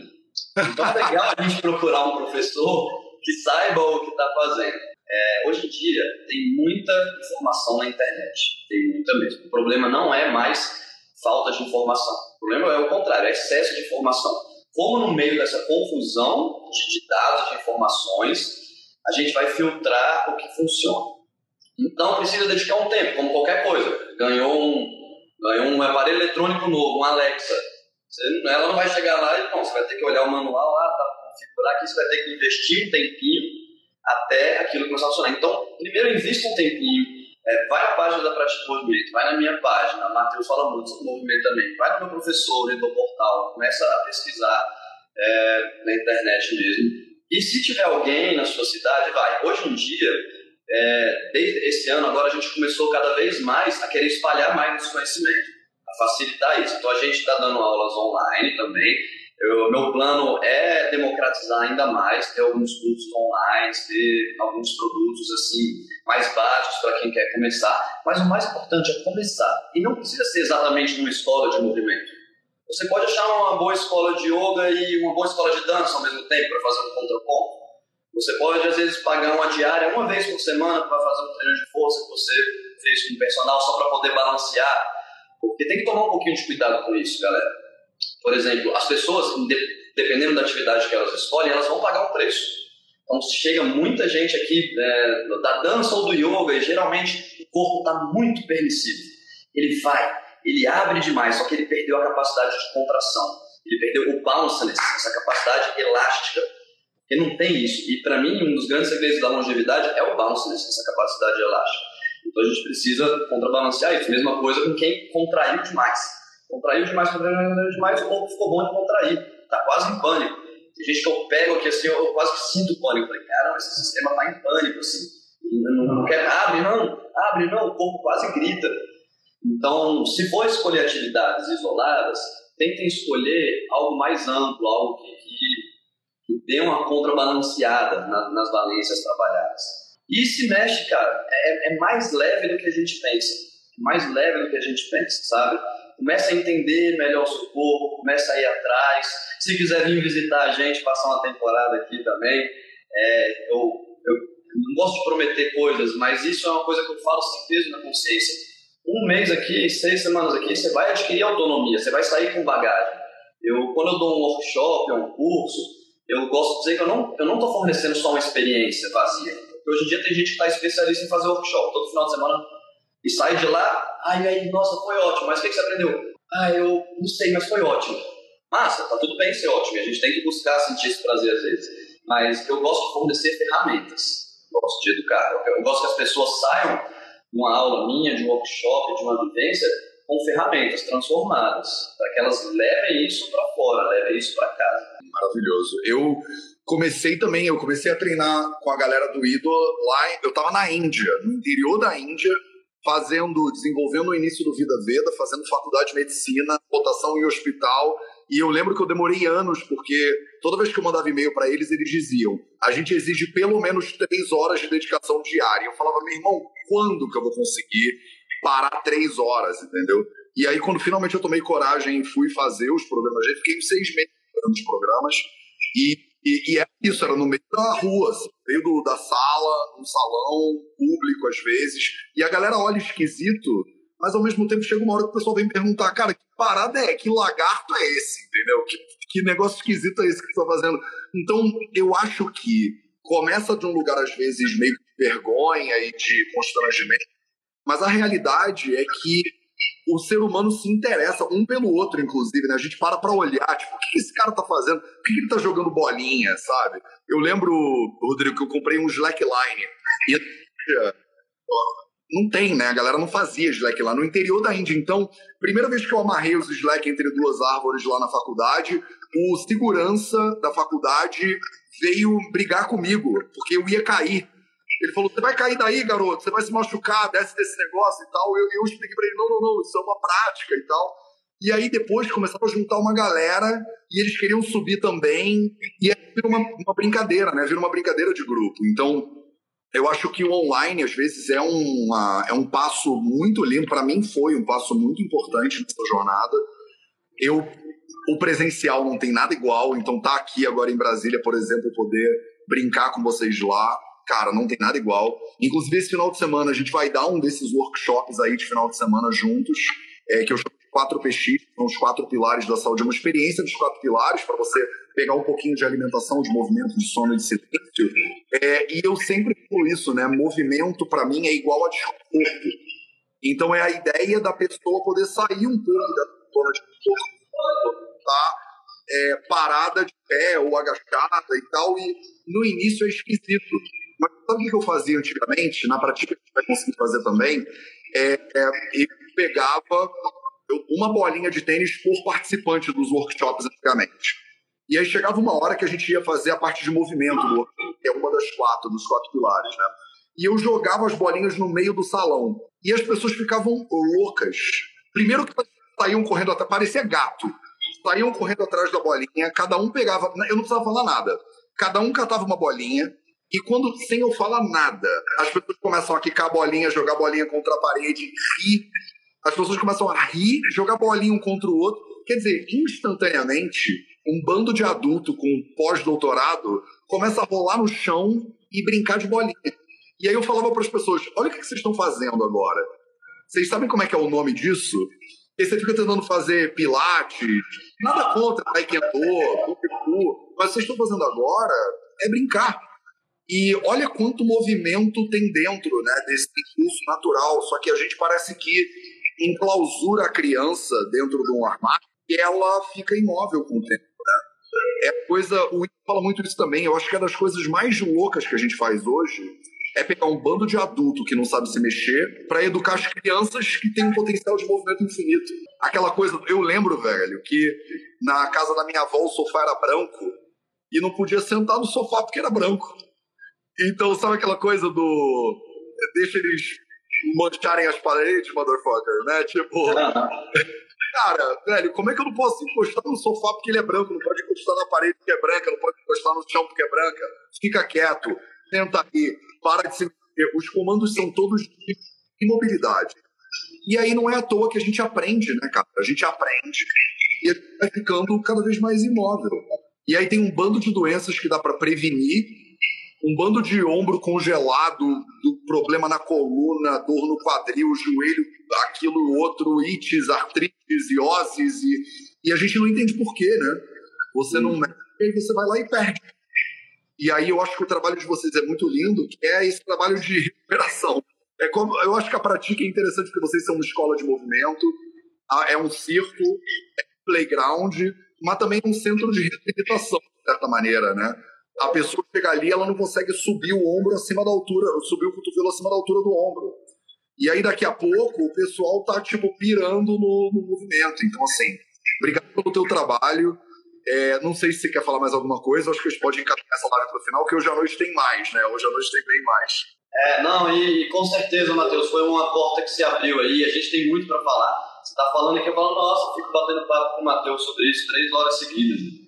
Então é legal a gente procurar um professor que saiba o que está fazendo. É, hoje em dia tem muita informação na internet, tem muita mesmo. O problema não é mais falta de informação, o problema é o contrário, é excesso de informação. Como no meio dessa confusão de, dados, de informações, a gente vai filtrar o que funciona. Então precisa dedicar um tempo, como qualquer coisa. Ganhou um, ganhou um aparelho eletrônico novo, um Alexa. Você, ela não vai chegar lá e, não, você vai ter que olhar o manual lá, tá, configurar aqui, você vai ter que investir um tempinho até aquilo começar a funcionar. Então, primeiro invista um tempinho, é, vai à página da Prática de Movimento, vai na minha página, a Matheus fala muito sobre movimento também, vai no meu professor, no meu portal, começa a pesquisar é, na internet mesmo. E se tiver alguém na sua cidade, vai. Hoje em dia, é, desde esse ano agora a gente começou cada vez mais a querer espalhar mais esse conhecimento, a facilitar isso. Então a gente está dando aulas online também. Eu, meu plano é democratizar ainda mais, ter alguns cursos online, ter alguns produtos assim mais básicos para quem quer começar. Mas o mais importante é começar. E não precisa ser exatamente numa escola de movimento. Você pode achar uma boa escola de yoga e uma boa escola de dança ao mesmo tempo para fazer um contraponto. Você pode, às vezes, pagar uma diária uma vez por semana para fazer um treino de força que você fez com o personal só para poder balancear. Porque tem que tomar um pouquinho de cuidado com isso, galera. Por exemplo, as pessoas, dependendo da atividade que elas escolhem, elas vão pagar um preço. Então, chega muita gente aqui é, da dança ou do yoga e geralmente o corpo está muito permissivo. Ele vai, ele abre demais, só que ele perdeu a capacidade de contração. Ele perdeu o bounciness, essa capacidade elástica porque não tem isso. E para mim, um dos grandes segredos da longevidade é o bounce, essa capacidade elástica. Então a gente precisa contrabalancear isso. Mesma coisa com quem contraiu demais. Contraiu demais, contraiu demais, o corpo ficou bom de contrair. Tá quase em pânico. Tem gente que eu pego aqui assim, eu quase que sinto pânico. Falei, cara, esse sistema tá em pânico, assim. Não, não quer, abre não, abre não, o corpo quase grita. Então, se for escolher atividades isoladas, tentem escolher algo mais amplo, algo que, que que dê uma contrabalanceada na, nas valências trabalhadas. E se mexe, cara, é, é, mais leve do que a gente pensa. Mais leve do que a gente pensa, sabe? Começa a entender melhor o seu corpo, começa a ir atrás. Se quiser vir visitar a gente, passar uma temporada aqui também. É, eu, eu não gosto de prometer coisas, mas isso é uma coisa que eu falo sem peso na consciência. Um mês aqui, seis semanas aqui, você vai adquirir autonomia, você vai sair com bagagem. Eu, quando eu dou um workshop, um curso, eu gosto de dizer que eu não eu não estou fornecendo só uma experiência vazia. Porque hoje em dia tem gente que está especialista em fazer workshop todo final de semana e sai de lá, ai, ai, nossa, foi ótimo, mas o que, você aprendeu? Ah, eu não sei, mas foi ótimo. Massa, tá tudo bem ser ótimo, a gente tem que buscar sentir esse prazer às vezes. Mas eu gosto de fornecer ferramentas, gosto de educar. Eu gosto que as pessoas saiam de uma aula minha, de um workshop, de uma vivência, com ferramentas transformadas, para que elas levem isso para fora, levem isso para casa. Maravilhoso. Eu comecei também, eu comecei a treinar com a galera do Ido lá, eu estava na Índia, no interior da Índia, fazendo, desenvolvendo o início do Vida Veda, fazendo faculdade de medicina, rotação em hospital, e eu lembro que eu demorei anos, porque toda vez que eu mandava e-mail para eles, eles diziam: a gente exige pelo menos três horas de dedicação diária. Eu falava, meu irmão, quando que eu vou conseguir parar três horas, entendeu? E aí, quando finalmente eu tomei coragem e fui fazer os programas, eu fiquei seis meses fazendo os programas. E, e, e, é isso, era no meio da rua, assim, no meio do, da sala, num salão público às vezes. E a galera olha esquisito, mas ao mesmo tempo chega uma hora que o pessoal vem perguntar, cara, que parada é? Que lagarto é esse? Entendeu? Que, que negócio esquisito é esse que você está fazendo? Então, eu acho que começa de um lugar, às vezes, meio de vergonha e de constrangimento, mas a realidade é que o ser humano se interessa um pelo outro, inclusive, né? A gente para pra olhar, tipo, o que esse cara tá fazendo? Por que ele tá jogando bolinha, sabe? Eu lembro, Rodrigo, que eu comprei um slackline. E não tem, né? A galera não fazia slack lá no interior da Índia. Então, primeira vez que eu amarrei os slack entre duas árvores lá na faculdade, o segurança da faculdade veio brigar comigo, porque eu ia cair. Ele falou: Você vai cair daí, garoto, você vai se machucar, desce desse negócio e tal. Eu, eu expliquei pra ele: Não, não, não, isso é uma prática e tal. E aí depois começaram a juntar uma galera e eles queriam subir também. E aí uma, uma brincadeira, né? Virou uma brincadeira de grupo. Então, eu acho que o online, às vezes, é, uma, é um passo muito lindo. Para mim, foi um passo muito importante nessa jornada. Eu, o presencial não tem nada igual, então tá aqui agora em Brasília, por exemplo, poder brincar com vocês lá, cara, não tem nada igual. Inclusive, esse final de semana, a gente vai dar um desses workshops aí de final de semana juntos, é, que eu chamo de 4PX, são os quatro pilares da saúde, é uma experiência dos quatro pilares para você pegar um pouquinho de alimentação, de movimento, de sono, de silêncio. É, e eu sempre falo isso, né? Movimento, para mim, é igual a desconforto. Então, é a ideia da pessoa poder sair um pouco da zona de conforto, tá? É, parada de pé ou agachada e tal, e no início é esquisito. Mas sabe o que eu fazia antigamente? Na prática, gente vai conseguir fazer também. É, é, eu pegava uma bolinha de tênis por participante dos workshops antigamente. E aí chegava uma hora que a gente ia fazer a parte de movimento, do, que é uma das quatro, dos quatro pilares, né? E eu jogava as bolinhas no meio do salão. E as pessoas ficavam loucas. Primeiro que saíam correndo atrás, parecia gato. Saíam correndo atrás da bolinha, cada um pegava. Eu não precisava falar nada. Cada um catava uma bolinha, e quando, sem eu falar nada, as pessoas começam a quicar a bolinha, jogar bolinha contra a parede, rir. As pessoas começam a rir, jogar bolinha um contra o outro. Quer dizer, instantaneamente, um bando de adulto com pós-doutorado começa a rolar no chão e brincar de bolinha. E aí eu falava para as pessoas: olha o que vocês estão fazendo agora. Vocês sabem como é que é o nome disso? E você fica tentando fazer pilates, nada contra taekwondo, kung fu, mas vocês estão fazendo agora é brincar. E olha quanto movimento tem dentro né, desse impulso natural. Só que a gente parece que enclausura a criança dentro de um armário e ela fica imóvel com o tempo. Né? É coisa. O Ian fala muito isso também. Eu acho que é das coisas mais loucas que a gente faz hoje é pegar um bando de adulto que não sabe se mexer para educar as crianças que têm um potencial de movimento infinito. Aquela coisa, eu lembro, velho, que na casa da minha avó o sofá era branco e não podia sentar no sofá porque era branco. Então, sabe aquela coisa do. Deixa eles mancharem as paredes, motherfucker, né? Tipo. *laughs* Cara, velho, como é que eu não posso encostar no sofá porque ele é branco? Não pode encostar na parede porque é branca, não pode encostar no chão porque é branca. Fica quieto, senta aí, para de se. Os comandos são todos de imobilidade. E aí não é à toa que a gente aprende, né, cara? A gente aprende e vai ficando cada vez mais imóvel. E aí tem um bando de doenças que dá para prevenir um bando de ombro congelado, do problema na coluna, dor no quadril, joelho, aquilo, outro, ites, artrites, ioses, e, e a gente não entende por quê, né? Você não mexe, e você vai lá e perde. E aí eu acho que o trabalho de vocês é muito lindo, que é esse trabalho de recuperação. É como, eu acho que a prática é interessante porque vocês são uma escola de movimento, é um circo, é um playground, mas também um centro de reabilitação, de certa maneira, né? A pessoa chega ali, ela não consegue subir o ombro acima da altura, subir o cotovelo acima da altura do ombro. E aí, daqui a pouco, o pessoal tá, tipo, pirando no, no movimento. Então, assim, obrigado pelo teu trabalho. É, não sei se você quer falar mais alguma coisa, acho que a gente pode encaminhar essa live para o final, que hoje à noite tem mais, né? Hoje à noite tem bem mais. É, não, e com certeza, Matheus, foi uma porta que se abriu aí, a gente tem muito para falar. Você tá falando aqui, eu falo, nossa, fico batendo papo com o Matheus sobre isso três horas seguidas.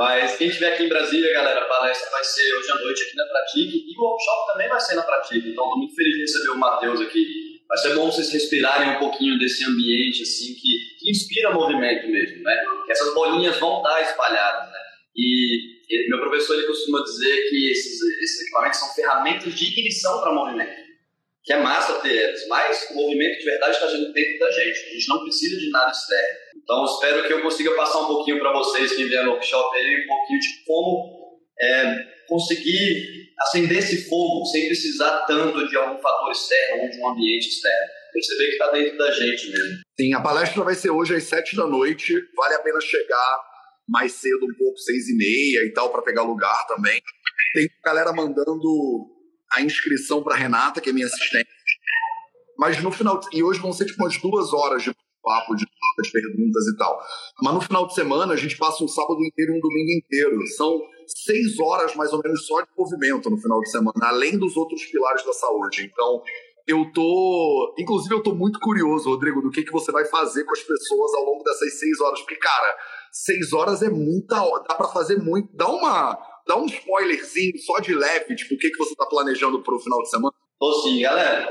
Mas quem estiver aqui em Brasília, galera, a palestra vai ser hoje à noite aqui na Pratique e o workshop também vai ser na Pratique. Então, estou muito feliz de receber o Matheus aqui. Vai ser bom vocês respirarem um pouquinho desse ambiente, assim, que, que inspira movimento mesmo, né? Que essas bolinhas vão estar espalhadas, né? E ele, meu professor, ele costuma dizer que esses, esses equipamentos são ferramentas de ignição para movimento. que é massa ter elas, mas o movimento de verdade está dentro da gente. A gente não precisa de nada externo. Então, espero que eu consiga passar um pouquinho para vocês que vieram no workshop aí, um pouquinho de como é, conseguir acender esse fogo sem precisar tanto de algum fator externo ou de um ambiente externo. Perceber que está dentro da gente mesmo. Sim, a palestra vai ser hoje às sete da noite. Vale a pena chegar mais cedo, um pouco, seis e meia e tal, para pegar lugar também. Tem galera mandando a inscrição para Renata, que é minha assistente. Mas no final. E hoje vão ser tipo umas duas horas de papo, de de perguntas e tal. Mas no final de semana a gente passa um sábado inteiro e um domingo inteiro. São seis horas mais ou menos só de movimento no final de semana, além dos outros pilares da saúde. Então, eu tô. Inclusive, eu tô muito curioso, Rodrigo, do que, que você vai fazer com as pessoas ao longo dessas seis horas. Porque, cara, seis horas é muita hora. Dá para fazer muito. Dá uma. Dá um spoilerzinho só de leve, tipo, o que, que você tá planejando pro final de semana? Tô sim, galera.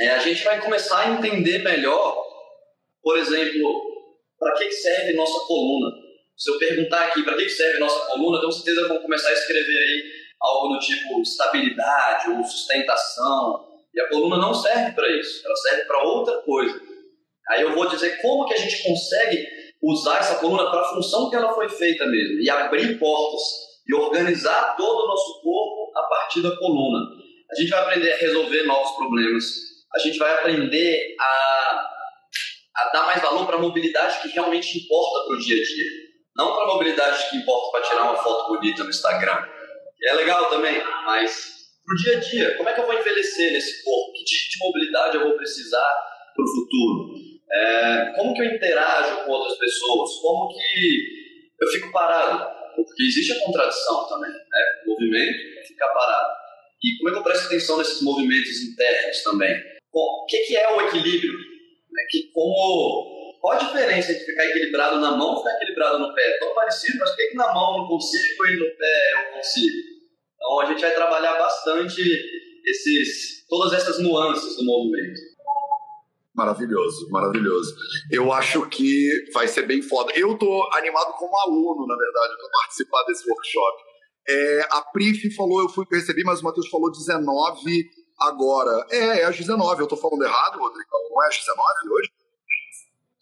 É, a gente vai começar a entender melhor por exemplo, para que serve nossa coluna? Se eu perguntar aqui para que serve nossa coluna, com certeza vão começar a escrever aí algo do tipo estabilidade ou sustentação. E a coluna não serve para isso, ela serve para outra coisa. Aí eu vou dizer como que a gente consegue usar essa coluna para a função que ela foi feita mesmo e abrir portas e organizar todo o nosso corpo a partir da coluna. A gente vai aprender a resolver novos problemas, a gente vai aprender a a dar mais valor para a mobilidade que realmente importa para o dia a dia. Não para a mobilidade que importa para tirar uma foto bonita no Instagram. É legal também, mas para o dia a dia. Como é que eu vou envelhecer nesse corpo? Que tipo de mobilidade eu vou precisar para o futuro? É, como que eu interajo com outras pessoas? Como que eu fico parado? Porque existe a contradição também, né? O movimento é ficar parado. E como é que eu presto atenção nesses movimentos internos também? Bom, o que é o equilíbrio? Né? Que como qual a diferença entre ficar equilibrado na mão e ficar equilibrado no pé? É tão parecido, mas por que, na mão não consigo e no pé eu consigo? Então a gente vai trabalhar bastante esses, todas essas nuances do movimento. Maravilhoso, maravilhoso. Eu acho que vai ser bem foda. Eu tô animado como aluno, na verdade, para participar desse workshop. É, a Prif falou, eu fui recebi, mas o Matheus falou 19 agora. É, é às 19. Eu tô falando errado, Rodrigo? Não é às 19 hoje?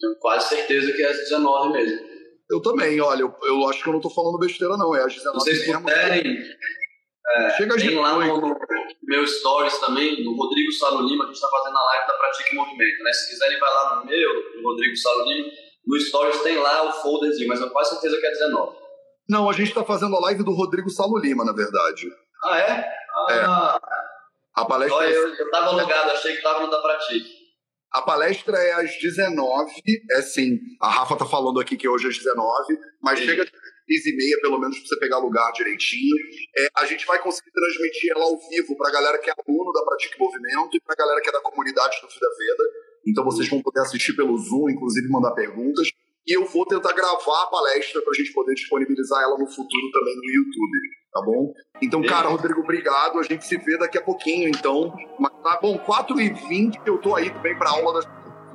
Tenho quase certeza que é às 19 mesmo. Eu também, olha, eu, eu acho que eu não tô falando besteira, não. É às 19 Vocês mesmo. puderem, é, Chega tem lá no, no, meu stories também, no Rodrigo Salo Lima, que a gente tá fazendo a live da Pratique Movimento, né? Se quiserem, vai lá no meu, no Rodrigo Salo Lima. No stories tem lá o folderzinho, mas eu tenho quase certeza que é 19. Não, a gente tá fazendo a live do Rodrigo Salo Lima, na verdade. Ah, é? Ah, é. A palestra. Olha, eu, eu tava logado, achei que tava no da Pratique. A palestra é às 19, é sim. A Rafa tá falando aqui que hoje é às 19, mas sim. chega às 10 e meia, pelo menos, pra você pegar lugar direitinho. É, a gente vai conseguir transmitir ela ao vivo pra galera que é aluno da Pratique Movimento e pra galera que é da comunidade do Vida Veda. Então vocês vão poder assistir pelo Zoom, inclusive mandar perguntas. E eu vou tentar gravar a palestra pra gente poder disponibilizar ela no futuro também no YouTube, tá bom? Então, cara, Rodrigo, obrigado. A gente se vê daqui a pouquinho, então. Mas tá bom, 4h20 eu tô aí também pra aula das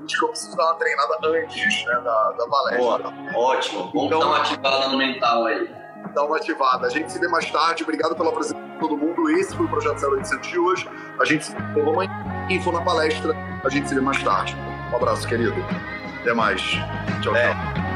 que eu preciso dar uma treinada antes né, da, da palestra. Boa, ótimo. Vamos então, dar uma ativada no mental aí. Dar uma ativada. A gente se vê mais tarde. Obrigado pela presença de todo mundo. Esse foi o Projeto 0800 de hoje. A gente se vê amanhã. Info na palestra. A gente se vê mais tarde. Um abraço, querido. Até mais. Tchau, é. tchau.